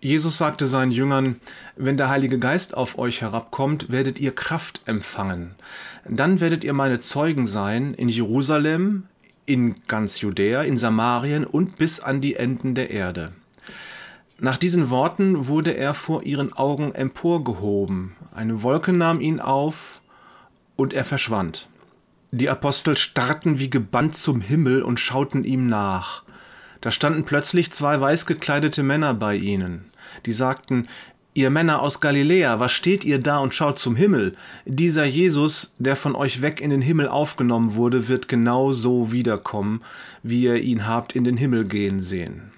Jesus sagte seinen Jüngern, wenn der Heilige Geist auf euch herabkommt, werdet ihr Kraft empfangen. Dann werdet ihr meine Zeugen sein in Jerusalem, in ganz Judäa, in Samarien und bis an die Enden der Erde. Nach diesen Worten wurde er vor ihren Augen emporgehoben. Eine Wolke nahm ihn auf und er verschwand. Die Apostel starrten wie gebannt zum Himmel und schauten ihm nach. Da standen plötzlich zwei weiß gekleidete Männer bei ihnen. Die sagten, Ihr Männer aus Galiläa, was steht ihr da und schaut zum Himmel? Dieser Jesus, der von euch weg in den Himmel aufgenommen wurde, wird genau so wiederkommen, wie ihr ihn habt in den Himmel gehen sehen.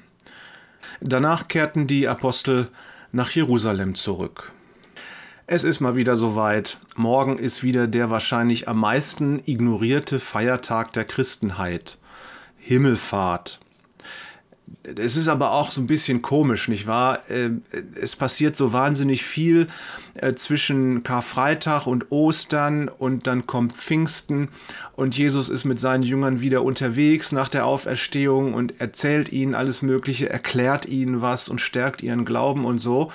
Danach kehrten die Apostel nach Jerusalem zurück. Es ist mal wieder soweit. Morgen ist wieder der wahrscheinlich am meisten ignorierte Feiertag der Christenheit. Himmelfahrt. Es ist aber auch so ein bisschen komisch, nicht wahr? Ähm, es passiert so wahnsinnig viel äh, zwischen Karfreitag und Ostern und dann kommt Pfingsten und Jesus ist mit seinen Jüngern wieder unterwegs nach der Auferstehung und erzählt ihnen alles Mögliche, erklärt ihnen was und stärkt ihren Glauben und so.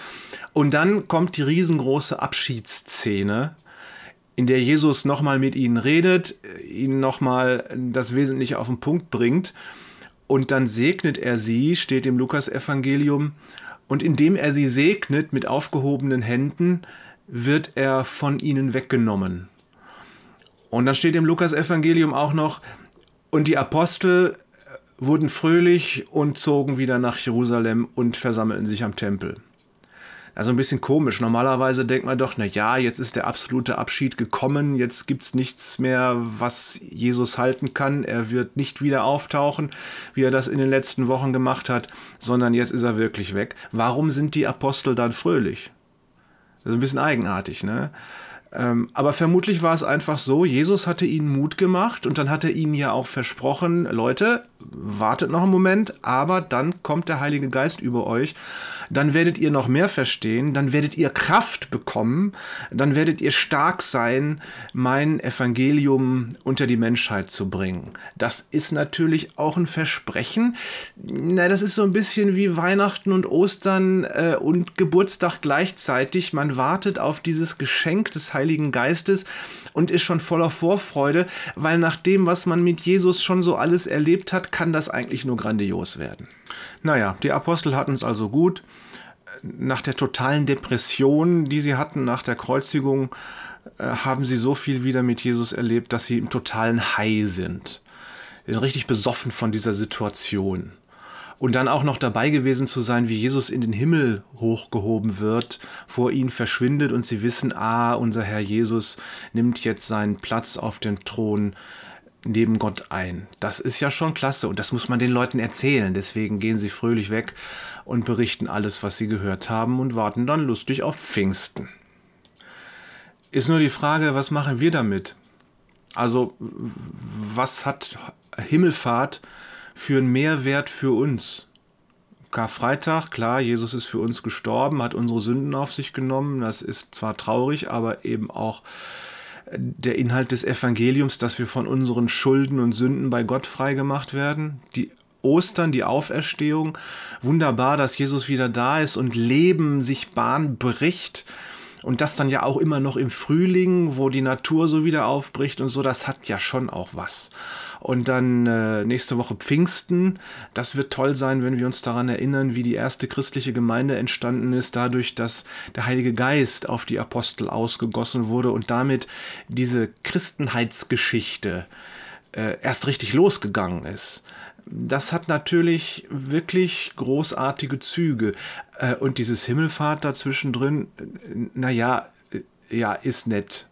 Und dann kommt die riesengroße Abschiedsszene, in der Jesus nochmal mit ihnen redet, ihnen nochmal das Wesentliche auf den Punkt bringt und dann segnet er sie, steht im Lukasevangelium, und indem er sie segnet mit aufgehobenen Händen, wird er von ihnen weggenommen. Und dann steht im Lukasevangelium auch noch, und die Apostel wurden fröhlich und zogen wieder nach Jerusalem und versammelten sich am Tempel also ein bisschen komisch. Normalerweise denkt man doch, na ja, jetzt ist der absolute Abschied gekommen, jetzt gibt's nichts mehr, was Jesus halten kann. Er wird nicht wieder auftauchen, wie er das in den letzten Wochen gemacht hat, sondern jetzt ist er wirklich weg. Warum sind die Apostel dann fröhlich? Das ist ein bisschen eigenartig, ne? Ähm, aber vermutlich war es einfach so, Jesus hatte ihnen Mut gemacht und dann hat er ihnen ja auch versprochen, Leute, wartet noch einen Moment, aber dann kommt der Heilige Geist über euch, dann werdet ihr noch mehr verstehen, dann werdet ihr Kraft bekommen, dann werdet ihr stark sein, mein Evangelium unter die Menschheit zu bringen. Das ist natürlich auch ein Versprechen. Na, das ist so ein bisschen wie Weihnachten und Ostern äh, und Geburtstag gleichzeitig. Man wartet auf dieses Geschenk des Heiligen Geistes und ist schon voller Vorfreude, weil nach dem, was man mit Jesus schon so alles erlebt hat, kann das eigentlich nur grandios werden. Naja, die Apostel hatten es also gut. Nach der totalen Depression, die sie hatten nach der Kreuzigung, äh, haben sie so viel wieder mit Jesus erlebt, dass sie im totalen High sind richtig besoffen von dieser Situation. Und dann auch noch dabei gewesen zu sein, wie Jesus in den Himmel hochgehoben wird, vor ihnen verschwindet und sie wissen, ah, unser Herr Jesus nimmt jetzt seinen Platz auf dem Thron neben Gott ein. Das ist ja schon klasse und das muss man den Leuten erzählen. Deswegen gehen sie fröhlich weg und berichten alles, was sie gehört haben und warten dann lustig auf Pfingsten. Ist nur die Frage, was machen wir damit? Also, was hat Himmelfahrt für einen Mehrwert für uns? Karfreitag, klar, Jesus ist für uns gestorben, hat unsere Sünden auf sich genommen. Das ist zwar traurig, aber eben auch der Inhalt des Evangeliums, dass wir von unseren Schulden und Sünden bei Gott freigemacht werden. Die Ostern, die Auferstehung. Wunderbar, dass Jesus wieder da ist und Leben sich Bahn bricht. Und das dann ja auch immer noch im Frühling, wo die Natur so wieder aufbricht und so, das hat ja schon auch was. Und dann äh, nächste Woche Pfingsten. Das wird toll sein, wenn wir uns daran erinnern, wie die erste christliche Gemeinde entstanden ist, dadurch, dass der Heilige Geist auf die Apostel ausgegossen wurde und damit diese Christenheitsgeschichte äh, erst richtig losgegangen ist. Das hat natürlich wirklich großartige Züge. Äh, und dieses Himmelfahrt dazwischendrin, äh, naja, äh, ja, ist nett.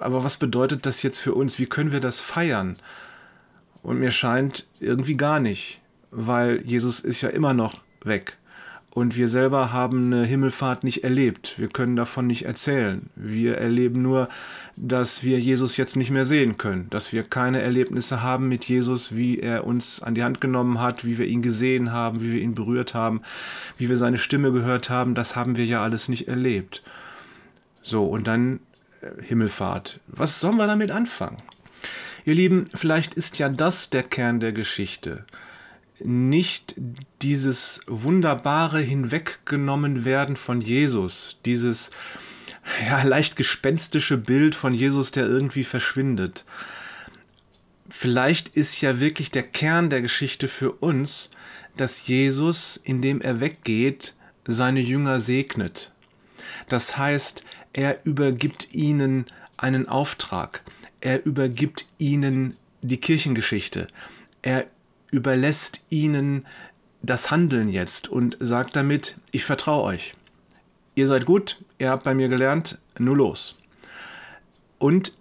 Aber was bedeutet das jetzt für uns? Wie können wir das feiern? Und mir scheint irgendwie gar nicht, weil Jesus ist ja immer noch weg. Und wir selber haben eine Himmelfahrt nicht erlebt. Wir können davon nicht erzählen. Wir erleben nur, dass wir Jesus jetzt nicht mehr sehen können, dass wir keine Erlebnisse haben mit Jesus, wie er uns an die Hand genommen hat, wie wir ihn gesehen haben, wie wir ihn berührt haben, wie wir seine Stimme gehört haben. Das haben wir ja alles nicht erlebt. So, und dann äh, Himmelfahrt. Was sollen wir damit anfangen? Ihr Lieben, vielleicht ist ja das der Kern der Geschichte. Nicht dieses wunderbare Hinweggenommen werden von Jesus, dieses ja, leicht gespenstische Bild von Jesus, der irgendwie verschwindet. Vielleicht ist ja wirklich der Kern der Geschichte für uns, dass Jesus, indem er weggeht, seine Jünger segnet. Das heißt, er übergibt ihnen einen Auftrag, er übergibt ihnen die Kirchengeschichte, er überlässt ihnen das Handeln jetzt und sagt damit, ich vertraue euch. Ihr seid gut, ihr habt bei mir gelernt, nur los. Und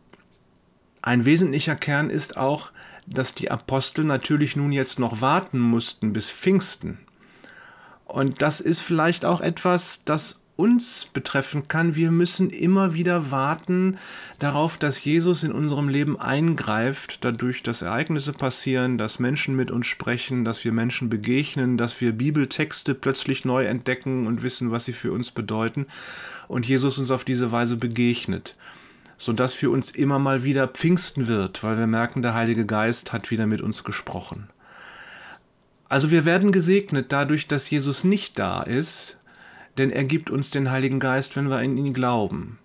ein wesentlicher Kern ist auch, dass die Apostel natürlich nun jetzt noch warten mussten bis Pfingsten. Und das ist vielleicht auch etwas, das uns betreffen kann. Wir müssen immer wieder warten darauf, dass Jesus in unserem Leben eingreift, dadurch, dass Ereignisse passieren, dass Menschen mit uns sprechen, dass wir Menschen begegnen, dass wir Bibeltexte plötzlich neu entdecken und wissen, was sie für uns bedeuten und Jesus uns auf diese Weise begegnet sodass für uns immer mal wieder Pfingsten wird, weil wir merken, der Heilige Geist hat wieder mit uns gesprochen. Also wir werden gesegnet dadurch, dass Jesus nicht da ist, denn er gibt uns den Heiligen Geist, wenn wir in ihn glauben.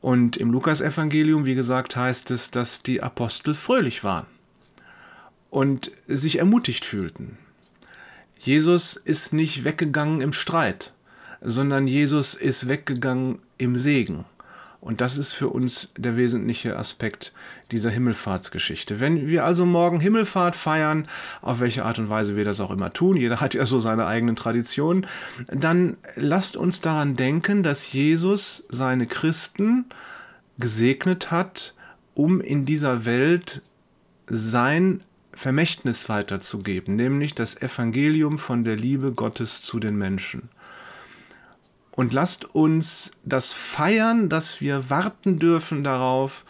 Und im Lukasevangelium, wie gesagt, heißt es, dass die Apostel fröhlich waren und sich ermutigt fühlten. Jesus ist nicht weggegangen im Streit, sondern Jesus ist weggegangen im Segen. Und das ist für uns der wesentliche Aspekt dieser Himmelfahrtsgeschichte. Wenn wir also morgen Himmelfahrt feiern, auf welche Art und Weise wir das auch immer tun, jeder hat ja so seine eigenen Traditionen, dann lasst uns daran denken, dass Jesus seine Christen gesegnet hat, um in dieser Welt sein Vermächtnis weiterzugeben, nämlich das Evangelium von der Liebe Gottes zu den Menschen und lasst uns das feiern, dass wir warten dürfen darauf,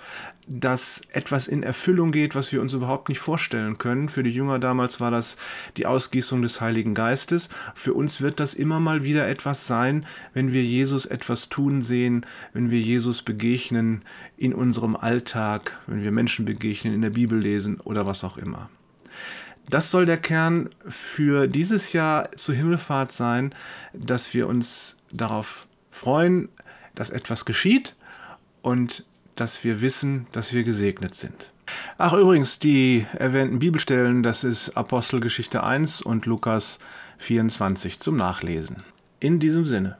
dass etwas in Erfüllung geht, was wir uns überhaupt nicht vorstellen können. Für die Jünger damals war das die Ausgießung des Heiligen Geistes. Für uns wird das immer mal wieder etwas sein, wenn wir Jesus etwas tun sehen, wenn wir Jesus begegnen in unserem Alltag, wenn wir Menschen begegnen, in der Bibel lesen oder was auch immer. Das soll der Kern für dieses Jahr zur Himmelfahrt sein, dass wir uns darauf freuen, dass etwas geschieht und dass wir wissen, dass wir gesegnet sind. Ach übrigens, die erwähnten Bibelstellen, das ist Apostelgeschichte 1 und Lukas 24 zum Nachlesen. In diesem Sinne.